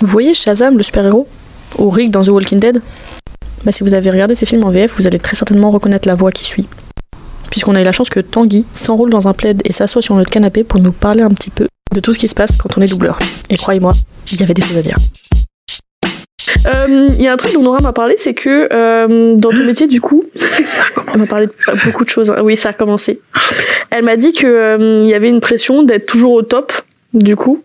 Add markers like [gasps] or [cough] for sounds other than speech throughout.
Vous voyez Shazam, le super-héros Ou Rick dans The Walking Dead? Bah, Si vous avez regardé ces films en VF, vous allez très certainement reconnaître la voix qui suit. Puisqu'on a eu la chance que Tanguy s'enroule dans un plaid et s'assoit sur notre canapé pour nous parler un petit peu de tout ce qui se passe quand on est doubleur. Et croyez-moi, il y avait des choses à dire. Euh, Il y a un truc dont Nora m'a parlé, c'est que euh, dans ton métier, du coup, [laughs] elle m'a parlé de beaucoup de choses. hein. Oui, ça a commencé. Elle m'a dit que euh, y avait une pression d'être toujours au top, du coup,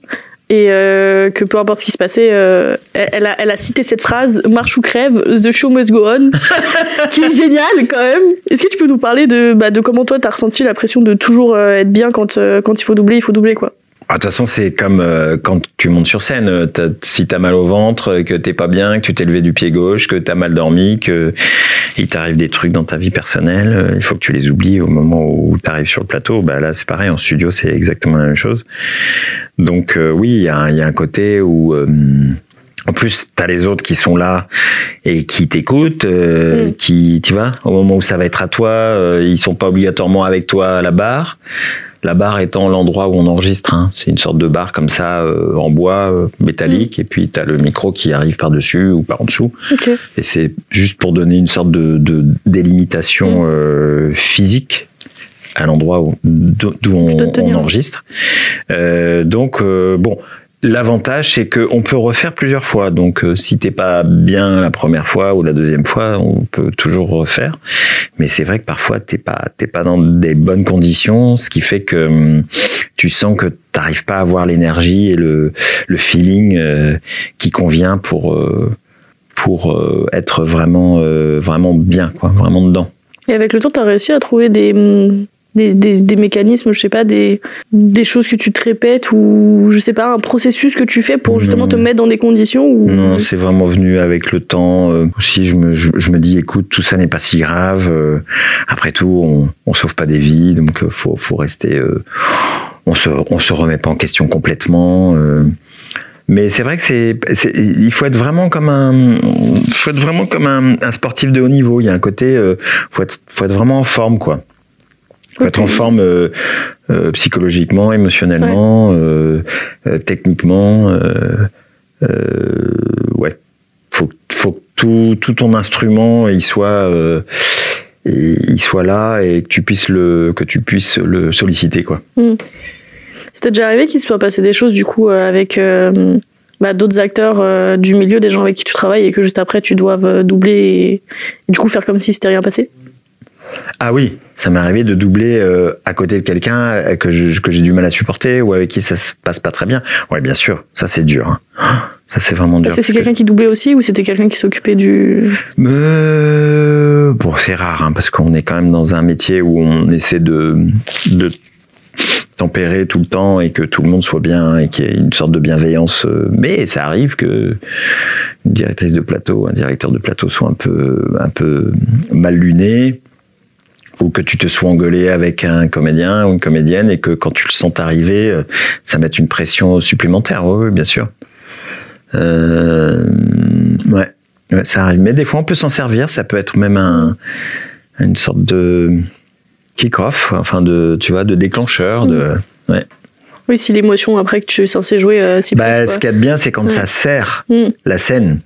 et euh, que peu importe ce qui se passait, euh, elle, elle a, elle a cité cette phrase "marche ou crève, the show must go on", [laughs] qui est géniale quand même. Est-ce que tu peux nous parler de, bah, de comment toi t'as ressenti la pression de toujours euh, être bien quand quand il faut doubler, il faut doubler quoi? Ah, De toute façon, c'est comme euh, quand tu montes sur scène. euh, t'as- si t'as mal au ventre, que t'es pas bien, que tu t'es levé du pied gauche, que t'as mal dormi, que il t'arrive des trucs dans ta vie personnelle, euh, il faut que tu les oublies au moment où t'arrives sur le plateau. Bah là, c'est pareil. En studio, c'est exactement la même chose. Donc euh, oui, il y a, un- il y a un côté où euh, en plus, t'as les autres qui sont là et qui t'écoutent, euh, Mm. qui, tu vois, au moment où ça va être à toi, euh, ils sont pas obligatoirement avec toi à la barre. La barre étant l'endroit où on enregistre. hein. C'est une sorte de barre comme ça, euh, en bois euh, métallique, et puis t'as le micro qui arrive par-dessus ou par en dessous. Ok. Et c'est juste pour donner une sorte de, de délimitation euh, physique à l'endroit où- d'où on, on enregistre. Donc bon, l'avantage c'est qu'on peut refaire plusieurs fois. Donc euh, si t'es pas bien la première fois ou la deuxième fois, on peut toujours refaire. Mais c'est vrai que parfois t'es pas t'es pas dans des bonnes conditions, ce qui fait que hum, tu sens que t'arrives pas à avoir l'énergie et le le feeling euh, qui convient pour euh, pour euh, être vraiment euh, vraiment bien quoi, vraiment dedans. Et avec le temps, t'as réussi à trouver des, hum, des, des, des mécanismes, je sais pas, des, des choses que tu te répètes ou je sais pas, un processus que tu fais pour justement Non. te mettre dans des conditions où. Non, c'est vraiment venu avec le temps. Euh, aussi, je me, je, je me dis, écoute, tout ça n'est pas si grave. Euh, après tout, on, on sauve pas des vies, donc euh, faut, faut rester. euh, on se, on se remet pas en question complètement. euh. mais c'est vrai que c'est, c'est- il faut être vraiment comme un, faut être vraiment comme un, un sportif de haut niveau. Il y a un côté, euh, faut être, faut être vraiment en forme, quoi. Faut être en forme euh, euh, psychologiquement, émotionnellement, euh, euh, techniquement. ouais, faut, faut que tout, tout ton instrument il soit, il soit là et que tu puisses le, que tu puisses le solliciter quoi. C'était déjà arrivé qu'il se soit passé des choses du coup avec bah, d'autres acteurs euh, du milieu, des gens avec qui tu travailles et que juste après tu doives euh, doubler et, et du coup faire comme si c'était rien passé? Ah oui, ça m'est arrivé de doubler euh, à côté de quelqu'un euh, que j'ai du mal à supporter ou avec qui ça se passe pas très bien. Ouais, bien sûr, ça c'est dur. hein. Ça c'est vraiment dur. C'est que- quelqu'un qui doublait aussi ou c'était quelqu'un qui s'occupait du. Euh, bon, c'est rare, hein, parce qu'on est quand même dans un métier où on essaie de, de tempérer tout le temps et que tout le monde soit bien et qu'il y ait une sorte de bienveillance. euh, Mais ça arrive que une directrice de plateau, un directeur de plateau soit un peu, un peu mal luné ou que tu te sois engueulé avec un comédien ou une comédienne et que quand tu le sens arriver, euh, ça mette une pression supplémentaire. Oui, oui, bien sûr. Euh, ouais. Ouais, ça arrive. Mais des fois, on peut s'en servir. Ça peut être même un, une sorte de kick-off, enfin de, tu vois, de déclencheur. De... Oui, si l'émotion après que tu es censé jouer euh, s'y Bah, ce qu'il y a de bien, c'est quand Ouais. ça sert Mm. la scène.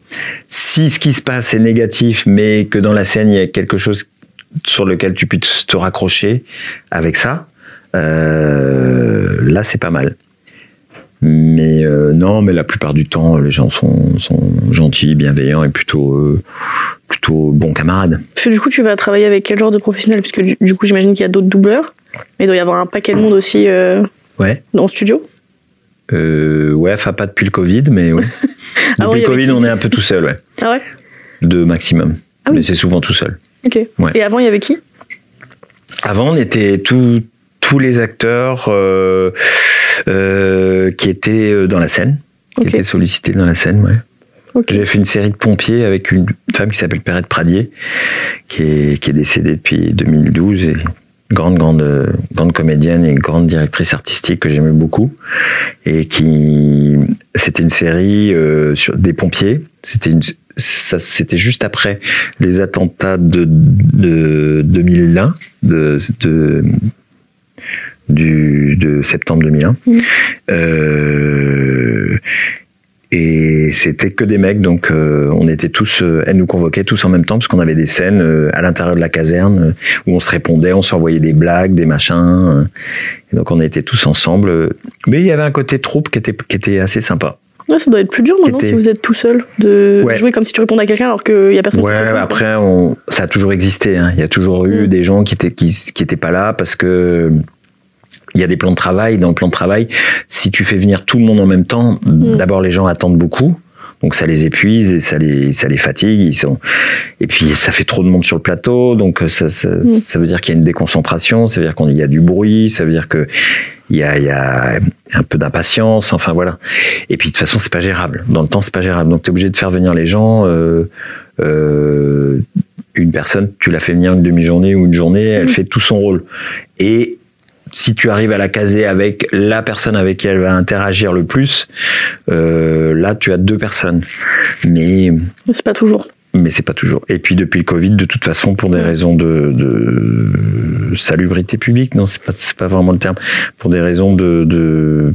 Si ce qui se passe est négatif, mais que dans la scène, il y a quelque chose sur lequel tu puisses te raccrocher avec ça, euh, là, c'est pas mal. Mais euh, non, mais la plupart du temps, les gens sont, sont gentils, bienveillants et plutôt, euh, plutôt bons camarades. Parce que du coup, tu vas travailler avec quel genre de professionnel? Parce que du, du coup, j'imagine qu'il y a d'autres doubleurs, mais il doit y avoir un paquet de monde aussi Ouais. dans le studio. Ouais, enfin pas depuis le Covid, mais ouais. [laughs] Depuis y le Covid, qui on est un peu tout seul, ouais. Ah ouais? De maximum. Ah oui. Mais c'est souvent tout seul. Ok. Ouais. Et avant, il y avait qui? Avant, on était tous tous les acteurs euh, euh, qui étaient euh, dans la scène, qui étaient sollicités dans la scène, ouais. J'ai fait une série de pompiers avec une femme qui s'appelle Perrette Pradier, qui est, qui est décédée depuis 2012 et grande, grande, grande comédienne et grande directrice artistique que j'aimais beaucoup. Et qui, c'était une série euh, sur des pompiers. C'était une, c'était juste après les attentats de, de 2001, de, de, du, de septembre 2001. Mhm. Euh, Et c'était que des mecs, donc euh, on était tous, euh, elle nous convoquait tous en même temps parce qu'on avait des scènes euh, à l'intérieur de la caserne euh, où on se répondait, on s'envoyait des blagues, des machins. euh, et donc on était tous ensemble. Mais il y avait un côté troupe qui était, qui était assez sympa. Ouais, ça doit être plus dur maintenant Était- si vous êtes tout seul de Ouais. jouer comme si tu répondais à quelqu'un alors qu'il y a personne. qui Ouais, après, on, ça a toujours existé. hein. Il y a toujours eu Mm. des gens qui étaient qui, qui étaient pas là parce que il y a des plans de travail. Dans le plan de travail, si tu fais venir tout le monde en même temps, Mm. d'abord les gens attendent beaucoup. Donc ça les épuise et ça les ça les fatigue. Ils sont et puis ça fait trop de monde sur le plateau, donc ça ça, Mm. ça veut dire qu'il y a une déconcentration, ça veut dire qu'il y a du bruit, ça veut dire que il y a, il y a un peu d'impatience, enfin voilà. Et puis de toute façon, c'est pas gérable. Dans le temps, c'est pas gérable. Donc tu es obligé de faire venir les gens. Euh, euh, une personne, tu la fais venir une demi-journée ou une journée, elle Mhm. fait tout son rôle. Et si tu arrives à la caser avec la personne avec qui elle va interagir le plus, euh, là tu as deux personnes. Mais c'est pas toujours. mais c'est pas toujours. Et puis depuis le Covid, de toute façon, pour des raisons de, de salubrité publique, non, c'est pas pas vraiment le terme, pour des raisons de de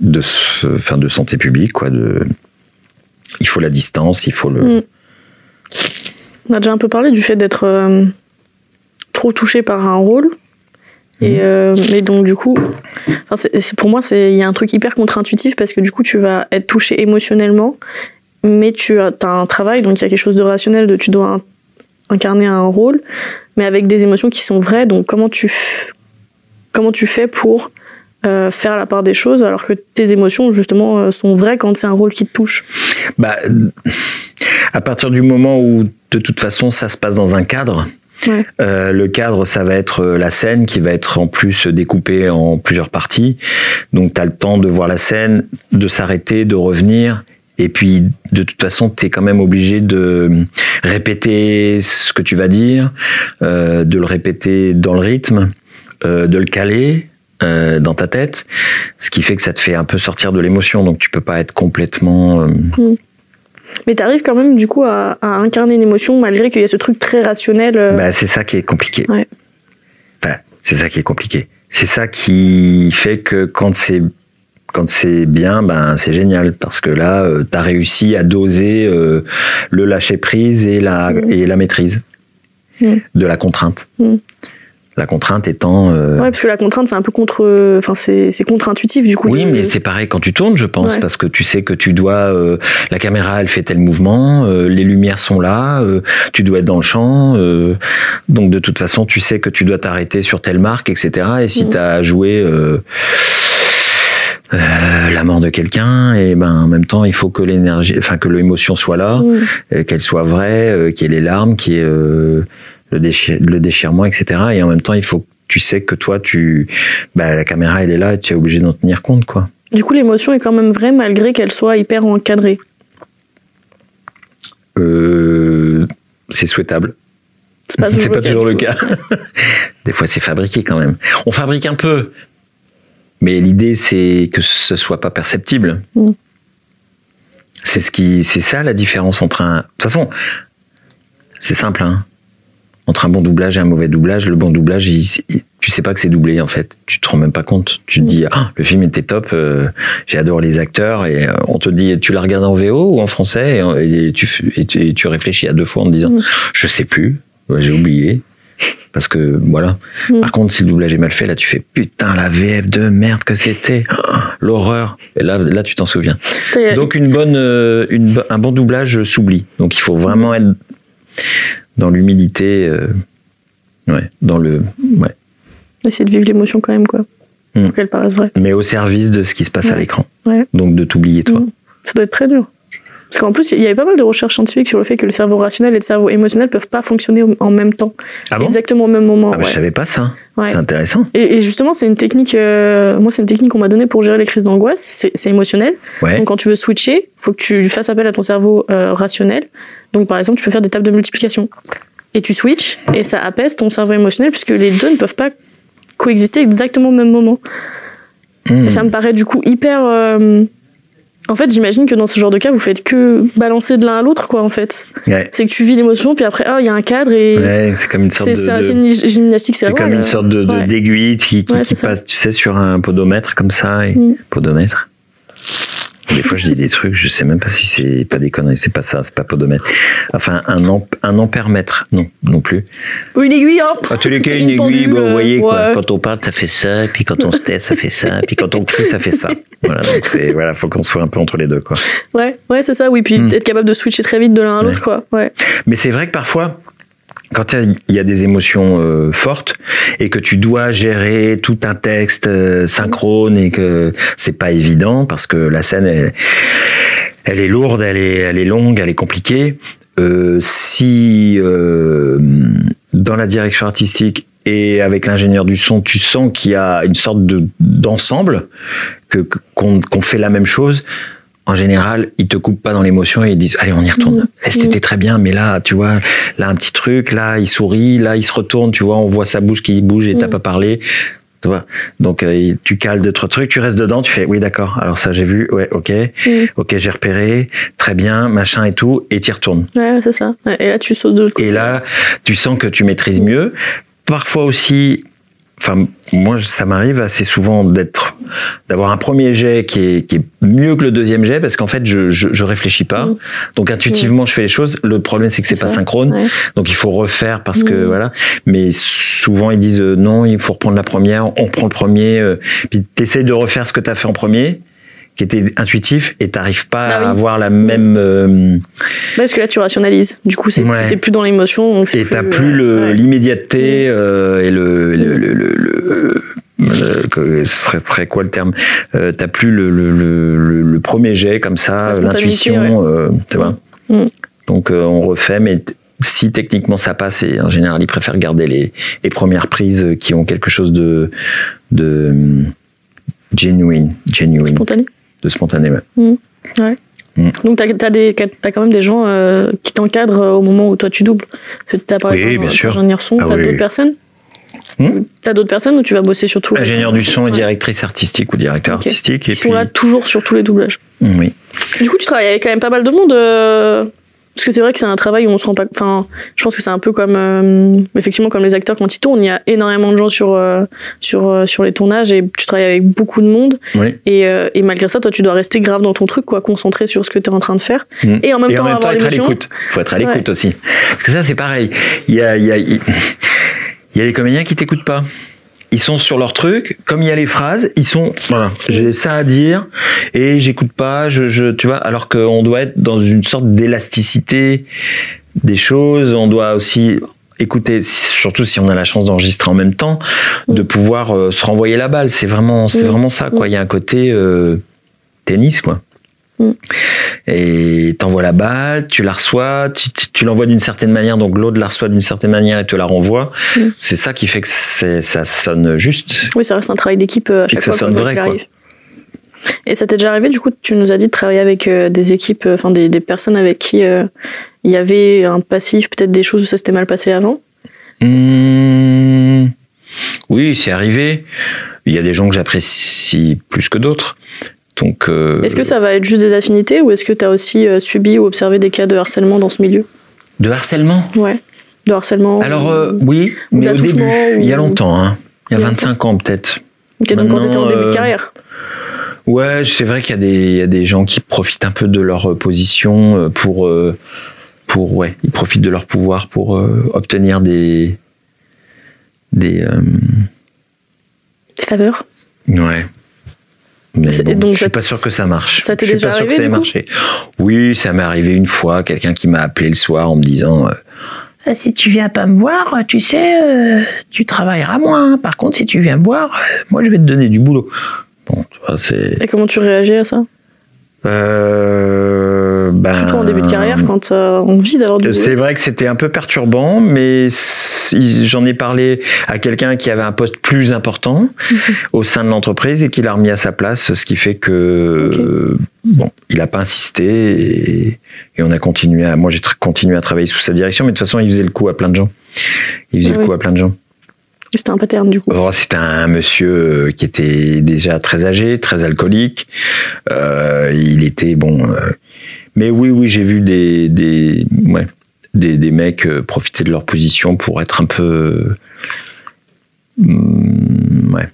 de, s- enfin, de santé publique, quoi. De, il faut la distance, il faut le. Mm. On a déjà un peu parlé du fait d'être euh, trop touché par un rôle. Et, Mhm. euh, donc du coup, enfin, c'est- c'est- pour moi, il y a un truc hyper contre-intuitif parce que du coup, tu vas être touché émotionnellement, mais tu as, as un travail, donc il y a quelque chose de rationnel, de tu dois in- incarner un rôle, mais avec des émotions qui sont vraies. Donc comment tu, comment tu fais pour euh, faire la part des choses alors que tes émotions justement euh, sont vraies quand c'est un rôle qui te touche? Bah, à partir du moment où, de toute façon, ça se passe dans un cadre. Ouais. euh, le cadre, ça va être euh, la scène qui va être en plus découpée en plusieurs parties. Donc, tu as le temps de voir la scène, de s'arrêter, de revenir. Et puis, de toute façon, tu es quand même obligé de répéter ce que tu vas dire, euh, de le répéter dans le rythme, euh, de le caler euh, dans ta tête, ce qui fait que ça te fait un peu sortir de l'émotion. Donc, tu peux pas être complètement... euh, Mais t'arrives quand même du coup à, à incarner une émotion malgré qu'il y a ce truc très rationnel. euh, Bah, c'est ça qui est compliqué. Ouais. Enfin, c'est ça qui est compliqué. C'est ça qui fait que quand c'est quand c'est bien, ben c'est génial parce que là, euh, t'as réussi à doser euh, le lâcher prise et la Mm. et la maîtrise Mm. de la contrainte. Mm. La contrainte étant euh, Ouais, parce que la contrainte c'est un peu contre, enfin c'est c'est contre-intuitif du coup. oui, de- mais c'est pareil quand tu tournes, je pense, Ouais. parce que tu sais que tu dois. euh, la caméra, elle fait tel mouvement, euh, les lumières sont là, euh, tu dois être dans le champ. euh, donc de toute façon, tu sais que tu dois t'arrêter sur telle marque, etc. Et si Mhm. tu as joué euh, euh, la mort de quelqu'un, et ben en même temps, il faut que l'énergie, enfin que l'émotion soit là, Mm. euh, qu'elle soit vraie, euh, qu'il y ait les larmes, qu'il y ait euh, le, déchir- le déchirement, etc. Et en même temps, il faut que tu sais que toi, tu, bah, la caméra, elle est là, et tu es obligé d'en tenir compte, quoi. Du coup l'émotion est quand même vraie malgré qu'elle soit hyper encadrée. Euh, c'est souhaitable. C'est pas [laughs] toujours, pas toujours le cas. [laughs] Des fois, c'est fabriqué quand même. On fabrique un peu, mais l'idée c'est que ce soit pas perceptible. Mm. C'est ce qui, c'est ça la différence entre un. De toute façon, c'est simple. Hein. Entre un bon doublage et un mauvais doublage, le bon doublage, il- il- tu sais pas que c'est doublé en fait. Tu te rends même pas compte. Tu te Mm. dis, ah, le film était top. euh, J'adore les acteurs et euh, on te dit, tu la regardes en VO ou en français et, et tu, et tu, et tu réfléchis à deux fois en te disant, Mm. je sais plus, j'ai oublié. Parce que voilà. Mm. Par contre, si le doublage est mal fait, là, tu fais putain la VF de merde que c'était, [gasps] l'horreur. Et là, là, tu t'en souviens. Donc une bonne, euh, une un bon doublage s'oublie. Donc il faut vraiment être dans l'humilité, euh, ouais, dans le, ouais, Essayer de vivre l'émotion quand même quoi. Mm. Pour qu'elle paraisse vraie. mais au service de ce qui se passe à l'écran. Ouais. Donc de t'oublier toi. Mm. Ça doit être très dur. Parce qu'en plus, il y avait pas mal de recherches scientifiques sur le fait que le cerveau rationnel et le cerveau émotionnel peuvent pas fonctionner en même temps. Ah bon? Exactement au même moment. Ah bah, ouais. je savais pas ça. Ouais. C'est intéressant. Et, et justement, c'est une technique. euh, moi, c'est une technique qu'on m'a donnée pour gérer les crises d'angoisse. C'est c'est émotionnel. Ouais. Donc, quand tu veux switcher, faut que tu fasses appel à ton cerveau euh, rationnel. Donc, par exemple, tu peux faire des tables de multiplication. Et tu switches, et ça apaise ton cerveau émotionnel, puisque les deux ne peuvent pas coexister exactement au même moment. Et ça me paraît du coup hyper. euh, En fait, j'imagine que dans ce genre de cas, vous faites que balancer de l'un à l'autre, quoi, en fait. Ouais. C'est que tu vis l'émotion, puis après, ah, il y a un cadre, et Ouais, c'est comme une sorte c'est de. c'est une gymnastique c'est comme une sorte de d'aiguille qui, qui, qui passe, tu sais, sur un podomètre comme ça. Et... Mm. Podomètre. Des fois, je dis des trucs, je sais même pas si c'est pas des conneries, c'est pas ça, c'est pas podomètre. Enfin, un, amp, un ampèremètre, non, non plus. Ou une aiguille, hein À tous les cas, une, aiguille, bon, vous voyez, quoi. Quand on parle, ça fait ça, puis quand on se tait, ça fait ça, puis quand on crie, ça fait ça. Voilà, donc c'est, voilà, faut qu'on soit un peu entre les deux, quoi. Ouais, ouais, c'est ça, oui, puis Hmm. être capable de switcher très vite de l'un à l'autre, quoi. Ouais. Mais c'est vrai que parfois, quand il y a des émotions euh, fortes et que tu dois gérer tout un texte euh, synchrone et que c'est pas évident parce que la scène elle, elle est lourde, elle est, elle est longue, elle est compliquée. Euh, si euh, dans la direction artistique et avec l'ingénieur du son, tu sens qu'il y a une sorte de d'ensemble, que qu'on qu'on fait la même chose. En général, ils te coupent pas dans l'émotion et ils disent allez on y retourne. Mmh. Eh, C'était très bien, mais là tu vois, là un petit truc, là il sourit, là il se retourne, tu vois, on voit sa bouche qui bouge et t'as Mm. pas parlé. Tu vois. Donc euh, tu cales deux trois trucs, tu restes dedans, tu fais oui d'accord. Alors ça j'ai vu, ouais ok, Mm. ok j'ai repéré, très bien, machin et tout, et tu retournes. Ouais, c'est ça. Et là, tu sautes de l'autre côté. Et là, tu sens que tu maîtrises mieux. Parfois aussi, enfin, moi, ça m'arrive assez souvent d'être, d'avoir un premier jet qui est, qui est mieux que le deuxième jet parce qu'en fait, je, je, je réfléchis pas. Mm. Donc, intuitivement, je fais les choses. Le problème, c'est que c'est pas ça. synchrone. Ouais. Donc, il faut refaire parce que Mm. voilà. Mais souvent, ils disent euh, non, il faut reprendre la première. On prend le premier. euh, puis, t'essayes de refaire ce que t'as fait en premier qui était intuitif et t'arrives pas Bah oui. à avoir la même euh, parce que là, tu rationalises. Du coup, c'est Ouais. t'es plus dans l'émotion. donc et t'as euh, plus ouais. l'immédiateté euh, et le le, le, le, le- le- que- ce serait, serait quoi le terme euh, T'as plus le, le, le, le- le premier jet comme ça, l'intuition, euh, tu vois. Mm. Donc euh, on refait, mais si techniquement ça passe, et en général ils préfèrent garder les, les premières prises qui ont quelque chose de de genuine, genuine, spontané. de spontané. ouais. Donc, t'as as, des- t'as quand même des gens euh, qui t'encadrent euh, au moment où toi tu doubles. Que T'as parlé Oui, bien sûr. d'ingénieur son, Ah t'as oui. d'autres personnes Hmm T'as d'autres personnes où tu vas bosser sur tout Ingénieur du son et directrice artistique ou directeur artistique. Ils sont là toujours sur tous les doublages. Oui. Du coup, tu travailles avec quand même pas mal de monde. euh, Parce que c'est vrai que c'est un travail où on se rend pas. Enfin, je pense que c'est un peu comme. euh, Effectivement, comme les acteurs quand ils tournent. Il y a énormément de gens sur, euh, sur, euh, sur les tournages et tu travailles avec beaucoup de monde. Oui. Et, et malgré ça, toi, tu dois rester grave dans ton truc, quoi, concentré sur ce que tu es en train de faire. Mm. Et en même temps, avoir être à l'écoute. faut être à l'écoute Ouais. aussi. Parce que ça, c'est pareil. Il y a, il y, a, il [laughs] y a les comédiens qui t'écoutent pas. Ils sont sur leur truc, comme il y a les phrases, ils sont voilà, j'ai ça à dire et j'écoute pas, je, je tu vois, alors qu'on doit être dans une sorte d'élasticité des choses, on doit aussi écouter, surtout si on a la chance d'enregistrer en même temps, de pouvoir euh, se renvoyer la balle. C'est vraiment, c'est vraiment ça quoi. Il y a un côté euh, tennis quoi. Et t'envoies la balle, tu la reçois, tu, l'envoies d'une certaine manière, donc l'autre la reçoit d'une certaine manière et te la renvoie. Mm. C'est ça qui fait que ça sonne juste. Oui, ça reste un travail d'équipe euh, à chaque que ça fois. sonne quoi vrai, quoi. arrive. Et ça t'est déjà arrivé, du coup, tu nous as dit de travailler avec euh, des équipes, euh, enfin des, des personnes avec qui euh, il y avait un passif, peut-être des choses où ça s'était mal passé avant? Hmm, oui, c'est arrivé. Il y a des gens que j'apprécie plus que d'autres. Donc, euh, Est-ce que ça va être juste des affinités ou est-ce que tu as aussi euh, subi ou observé des cas de harcèlement dans ce milieu? De harcèlement? Ouais. De harcèlement. Alors euh, oui, ou mais au début, il y a longtemps, hein. il y a Il y a 25 ans peut-être. Ok, donc quand t'étais en maintenant, début de euh, carrière. Ouais, c'est vrai qu'il y, a des- il y a des gens qui profitent un peu de leur position pour, pour ouais, ils profitent de leur pouvoir pour euh, obtenir des, des, euh, Des faveurs? ouais. Mais bon, donc je suis pas sûr que ça marche. ça t'est je suis déjà pas sûr que arrivé, ça ait marché. Oui, ça m'est arrivé une fois, quelqu'un qui m'a appelé le soir en me disant euh, Ah, si tu viens pas me voir, tu sais, euh, tu travailleras moins. Par contre, si tu viens me voir, euh, moi je vais te donner du boulot. Bon, tu vois, c'est. Et comment tu réagis à ça? Euh, ben, Surtout en début de carrière, quand t'as envie d'avoir du Euh. C'est vrai que c'était un peu perturbant, mais j'en ai parlé à quelqu'un qui avait un poste plus important Mhm. au sein de l'entreprise et qui l'a remis à sa place, ce qui fait que euh, bon, il n'a pas insisté et, et on a continué. À, moi, j'ai continué à travailler sous sa direction, mais de toute façon, il faisait le coup à plein de gens. Il faisait Ah le oui. coup à plein de gens. C'était un pattern, du coup. Oh, C'était un monsieur euh, qui était déjà très âgé, très alcoolique. Euh, il était bon. euh, mais oui, oui, j'ai vu des, des, ouais, des, des mecs euh, profiter de leur position pour être un peu, hum, ouais,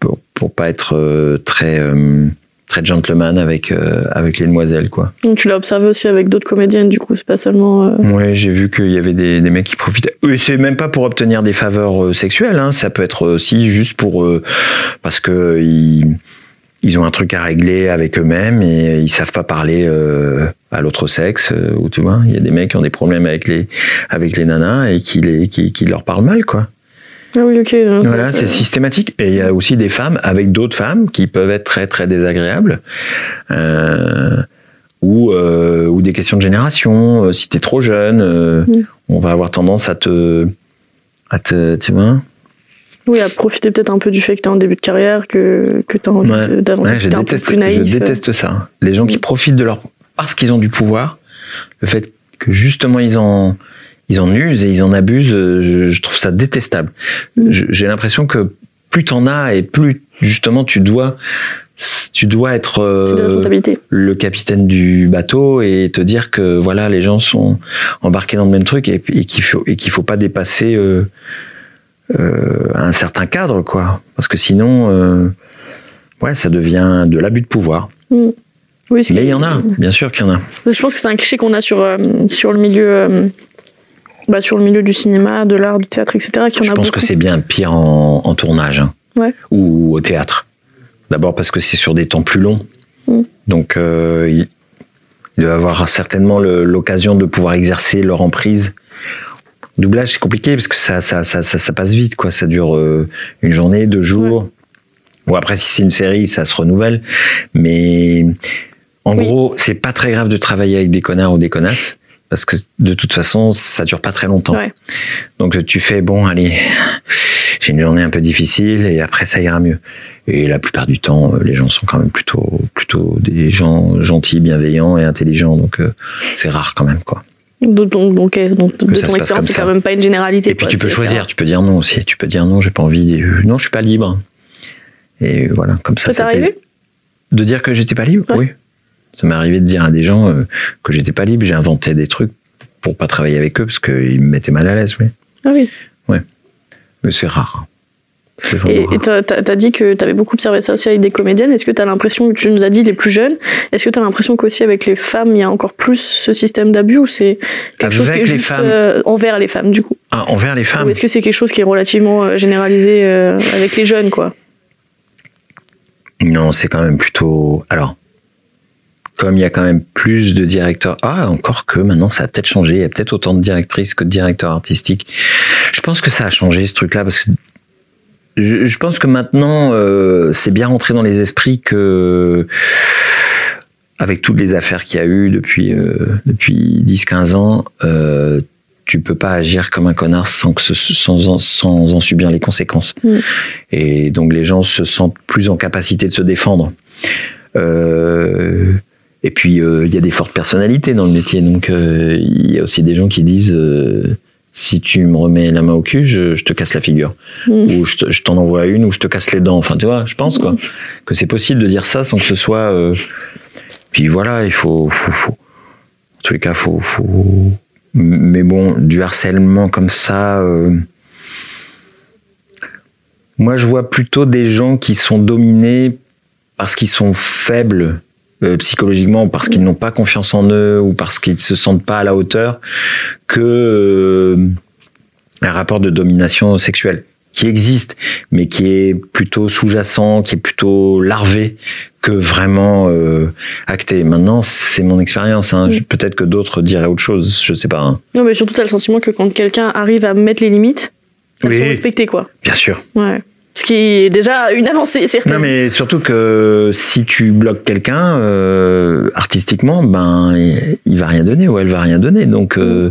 pour, pour pas être euh, très, euh, très gentleman avec euh, avec les demoiselles quoi. Donc tu l'as observé aussi avec d'autres comédiennes du coup, c'est pas seulement. euh, Ouais, j'ai vu qu'il y avait des, des mecs qui profitaient. Et c'est même pas pour obtenir des faveurs euh, sexuelles, hein. ça peut être aussi juste pour parce que ils, ils ont un truc à régler avec eux-mêmes et ils savent pas parler à l'autre sexe euh, ou tu vois, il y a des mecs qui ont des problèmes avec les avec les nanas et qui les qui, qui leur parlent mal quoi. Ah oui, ok. Voilà, c'est systématique. Et il y a aussi des femmes avec d'autres femmes qui peuvent être très très désagréables. Euh, ou, euh, ou des questions de génération. Euh, si t'es trop jeune, euh, Mm. on va avoir tendance à te, à te, tu vois. Oui, à profiter peut-être un peu du fait que t'es en début de carrière, que, que t'as envie Ouais. d'avancer, Ouais, je déteste, je déteste ça. Les gens qui Mm. profitent de leur, parce qu'ils ont du pouvoir, le fait que justement ils en, ils en usent et ils en abusent, euh, je, je trouve ça détestable. Mm. J'ai l'impression que plus t'en as et plus justement tu dois, tu dois être euh, le capitaine du bateau et te dire que voilà les gens sont embarqués dans le même truc et, et qu'il faut et qu'il faut pas dépasser euh, euh, un certain cadre quoi parce que sinon ouais ça devient de l'abus de pouvoir Oui, mais il y en a bien sûr qu'il y en a Je pense que c'est un cliché qu'on a sur, euh, sur le milieu. euh, bah, sur le milieu du cinéma, de l'art, du théâtre, etc. Qui en je a pense beaucoup. que c'est bien pire en, en tournage hein, Ouais. ou au théâtre d'abord parce que c'est sur des temps plus longs Mm. donc euh, il, il doit avoir certainement l'occasion de pouvoir exercer leur emprise doublage c'est compliqué parce que ça ça, ça, ça, ça passe vite quoi ça dure euh, une journée deux jours ou après si c'est une série ça se renouvelle mais en Oui. gros c'est pas très grave de travailler avec des connards ou des connasses parce que de toute façon ça dure pas très longtemps. Ouais. donc tu fais bon allez j'ai une journée un peu difficile et après ça ira mieux. Et la plupart du temps euh, les gens sont quand même plutôt plutôt des gens gentils bienveillants et intelligents. Donc euh, c'est rare quand même quoi. Donc, donc, donc, euh, de ton expérience, c'est quand même pas une généralité. et puis quoi, tu peux choisir. tu peux dire non aussi. Tu peux dire non j'ai pas envie non je suis pas libre. Et voilà comme ça Ça t'est ça t'est- arrivé? De dire que j'étais pas libre Ouais. oui ça m'est arrivé de dire à des gens euh, que j'étais pas libre j'ai inventé des trucs pour pas travailler avec eux parce qu'ils me mettaient mal à l'aise oui Ah oui. mais c'est rare c'est Et vraiment et rare. t'as t'as- t'as dit que t'avais beaucoup observé ça aussi avec des comédiennes. Est-ce que t'as l'impression, que tu nous as dit les plus jeunes, est-ce que t'as l'impression qu'aussi avec les femmes, il y a encore plus ce système d'abus ou c'est quelque chose qui est juste femmes. euh, envers les femmes du coup? Ah, envers les femmes Ou est-ce que c'est quelque chose qui est relativement euh, généralisé euh, avec les jeunes quoi? Non, c'est quand même plutôt. Alors, comme il y a quand même plus de directeurs. Ah, encore que maintenant, ça a peut-être changé. Il y a peut-être autant de directrices que de directeurs artistiques. Je pense que ça a changé ce truc-là parce que. Je, je pense que maintenant, euh, c'est bien rentré dans les esprits que, avec toutes les affaires qu'il y a eu depuis, euh, depuis 10-15 ans, euh, tu peux pas agir comme un connard sans, que ce- sans, en, sans en subir les conséquences. Mm. Et donc les gens se sentent plus en capacité de se défendre. Euh, et puis euh, il y a des fortes personnalités dans le métier, donc euh, il y a aussi des gens qui disent euh, si tu me remets la main au cul, je, je te casse la figure, Mm. ou je te- je t'en envoie une, ou je te casse les dents. Enfin tu vois, je pense quoi que c'est possible de dire ça sans que ce soit. euh, Puis voilà, il faut, faut, faut- en tous les cas, faut, faut. Mais bon, du harcèlement comme ça. euh, Moi, je vois plutôt des gens qui sont dominés parce qu'ils sont faibles euh, psychologiquement, parce qu'ils n'ont pas confiance en eux ou parce qu'ils ne se sentent pas à la hauteur, que euh, un rapport de domination sexuelle qui existe, mais qui est plutôt sous-jacent, qui est plutôt larvé que vraiment euh, acté. Maintenant, c'est mon expérience. Hein. Peut-être que d'autres diraient autre chose. Je sais pas. hein. Non, mais surtout, t'as le sentiment que quand quelqu'un arrive à mettre les limites, elles Oui. sont respectées, quoi. Bien sûr. Ouais. Ce qui est déjà une avancée, certaine. Non, mais surtout que si tu bloques quelqu'un euh, artistiquement, ben il- va rien donner ou elle va rien donner. Donc euh,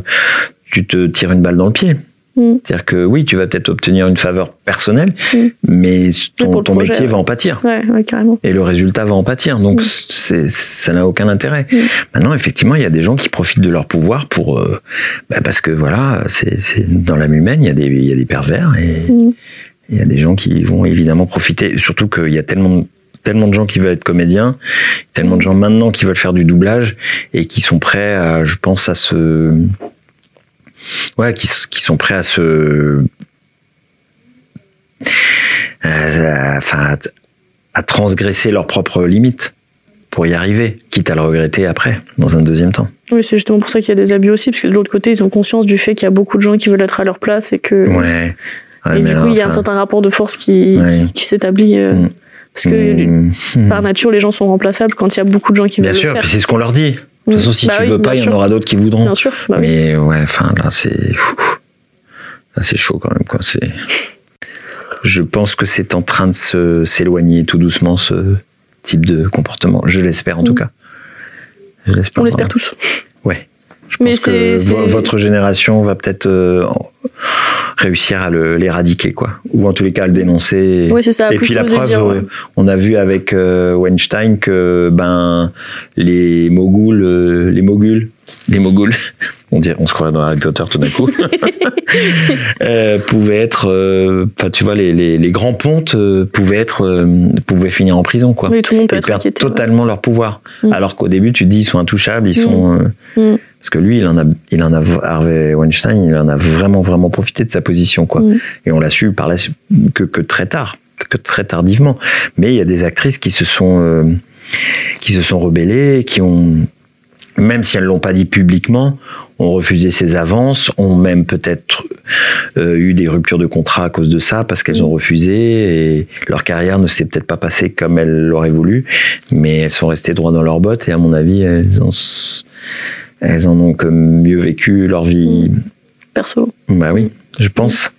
tu te tires une balle dans le pied. Mm. C'est-à-dire que oui, tu vas peut-être obtenir une faveur personnelle, Mm. mais ton, ton projet, métier ouais. va en pâtir. Ouais, ouais, carrément. Et le résultat va en pâtir. Donc Mm. c'est, ça n'a aucun intérêt. Maintenant, effectivement, il y a des gens qui profitent de leur pouvoir pour, euh, bah, parce que voilà, c'est, dans l'âme humaine, il y a des, il y a des pervers et. Il y a des gens qui vont évidemment profiter. Surtout qu'il y a tellement tellement de gens qui veulent être comédiens, tellement de gens maintenant qui veulent faire du doublage et qui sont prêts à, je pense, à se, ouais, qui, sont prêts à se, enfin, à, à transgresser leurs propres limites. pour y arriver, quitte à le regretter après, dans un deuxième temps. Oui, c'est justement pour ça qu'il y a des abus aussi, parce que de l'autre côté, ils ont conscience du fait qu'il y a beaucoup de gens qui veulent être à leur place et que. Ouais. Ouais, et du coup, il y a un certain rapport de force qui, Ouais. qui s'établit. euh, Mm. Parce que mm, [laughs] par nature, les gens sont remplaçables quand il y a beaucoup de gens qui Bien veulent sûr, le puis c'est ce qu'on leur dit. De toute Mm. façon, si Bah tu oui, veux pas, bien il y en aura d'autres qui voudront. Bien sûr. bah oui. Mais ouais, enfin là, c'est. C'est chaud quand même, quoi. C'est. Je pense que c'est en train de se s'éloigner tout doucement ce type de comportement. Je l'espère en tout Mm. cas. Je l'espère. On l'espère tous. Je Mais pense que votre génération va peut-être euh, réussir à l'éradiquer, quoi. Ou en tous les cas à le dénoncer. Oui, c'est ça. Et puis la preuve, dire, ouais. euh, on a vu avec euh, Weinstein que ben les moguls, les moguls, les moguls, on dirait, on se croirait dans Harry Potter tout d'un coup, [laughs] euh, pouvaient être, euh, enfin tu vois, les, les, les grands pontes euh, pouvaient être, euh, pouvaient finir en prison quoi. Oui, tout le monde peut Ils être perdent inquiété. ouais. totalement leur pouvoir. Mm. Alors qu'au début, tu te dis, ils sont intouchables, ils sont. euh, Mm. Parce que lui, il en a, il en a, Harvey Weinstein, il en a vraiment, vraiment profité de sa position, quoi. Mm. Et on l'a su par la que, que très tard, que très tardivement. Mais il y a des actrices qui se sont, qui se sont rebellées, qui ont, même si elles l'ont pas dit publiquement, ont refusé ses avances, ont même peut-être euh, eu des ruptures de contrat à cause de ça, parce qu'elles Mm. ont refusé et leur carrière ne s'est peut-être pas passée comme elles l'auraient voulu, mais elles sont restées droit dans leurs bottes et à mon avis, elles elles en ont comme mieux vécu leur vie. Perso. Bah oui, je pense.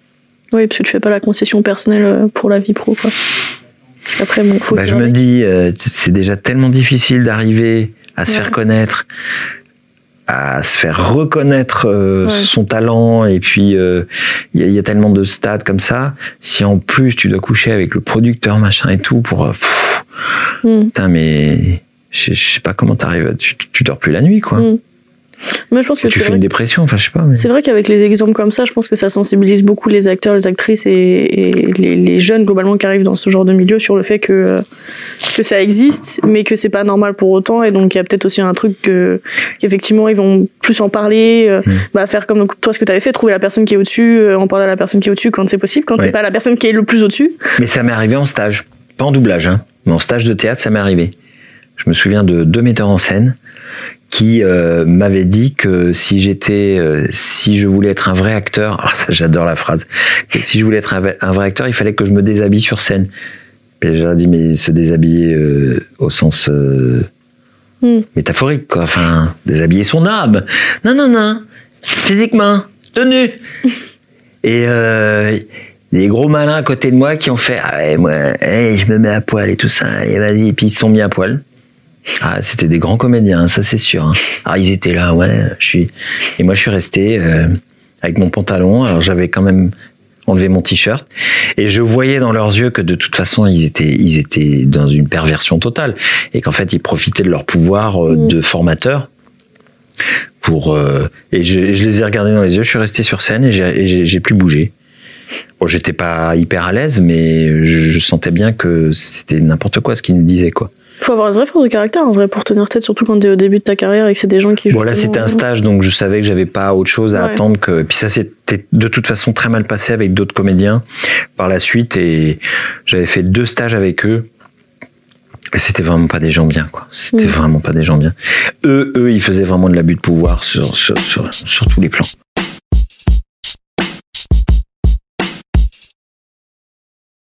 Oui, parce que tu fais pas la concession personnelle euh, pour la vie pro, quoi. Parce qu'après, bon, faut Bah, je me dis, euh, c'est déjà tellement difficile d'arriver à se Ouais. faire connaître, à se faire reconnaître euh, Ouais. son talent, et puis euh, il y, a- il y a tellement de stades comme ça. Si en plus tu dois coucher avec le producteur, machin et tout, pour. euh, pff, Mm. putain, mais je, je sais pas comment t'arrives. Tu, tu dors plus la nuit, quoi. Mm. Mais je pense que tu c'est fais une dépression, enfin, je sais pas. mais- C'est vrai qu'avec les exemples comme ça, je pense que ça sensibilise beaucoup les acteurs, les actrices et, et les, les jeunes globalement qui arrivent dans ce genre de milieu sur le fait que, euh, que ça existe, mais que c'est pas normal pour autant. Et donc il y a peut-être aussi un truc que, qu'effectivement ils vont plus en parler, euh, Mm. bah, faire comme toi ce que tu avais fait, trouver la personne qui est au-dessus, euh, en parler à la personne qui est au-dessus quand c'est possible, quand Ouais. c'est pas la personne qui est le plus au-dessus. Mais ça m'est arrivé en stage. Pas en doublage, hein. Mais en stage de théâtre, ça m'est arrivé. Je me souviens de deux metteurs en scène qui euh, m'avaient dit que si j'étais, euh, si je voulais être un vrai acteur, alors [laughs] ça j'adore la phrase, que si je voulais être un vrai, un vrai acteur, il fallait que je me déshabille sur scène. Et j'ai dit mais se déshabiller euh, au sens euh, Mm. métaphorique quoi, enfin déshabiller son âme. Non non non, physiquement, tenu. [laughs] Et des gros malins à côté de moi qui ont fait ah ouais, moi hey, je me mets à poil et tout ça et vas-y et puis ils se sont mis à poil ah c'était des grands comédiens ça c'est sûr hein. ah ils étaient là ouais je suis et moi je suis resté euh, avec mon pantalon alors j'avais quand même enlevé mon t-shirt et je voyais dans leurs yeux que de toute façon ils étaient ils étaient dans une perversion totale et qu'en fait ils profitaient de leur pouvoir euh, Mm. de formateur pour euh, et je, je les ai regardés dans les yeux je suis resté sur scène et j'ai plus bougé Bon, j'étais pas hyper à l'aise, mais je, je sentais bien que c'était n'importe quoi ce qu'ils nous disaient, quoi. Faut avoir une vraie force de caractère en vrai pour tenir tête, surtout quand t'es au début de ta carrière et que c'est des gens qui. Bon, là, c'était un stage, donc je savais que j'avais pas autre chose à Ouais. attendre que. Puis ça, c'était de toute façon très mal passé avec d'autres comédiens par la suite, et j'avais fait deux stages avec eux. Et c'était vraiment pas des gens bien, quoi. C'était Mm. vraiment pas des gens bien. Eux, eux, ils faisaient vraiment de l'abus de pouvoir sur, sur, sur, sur tous les plans.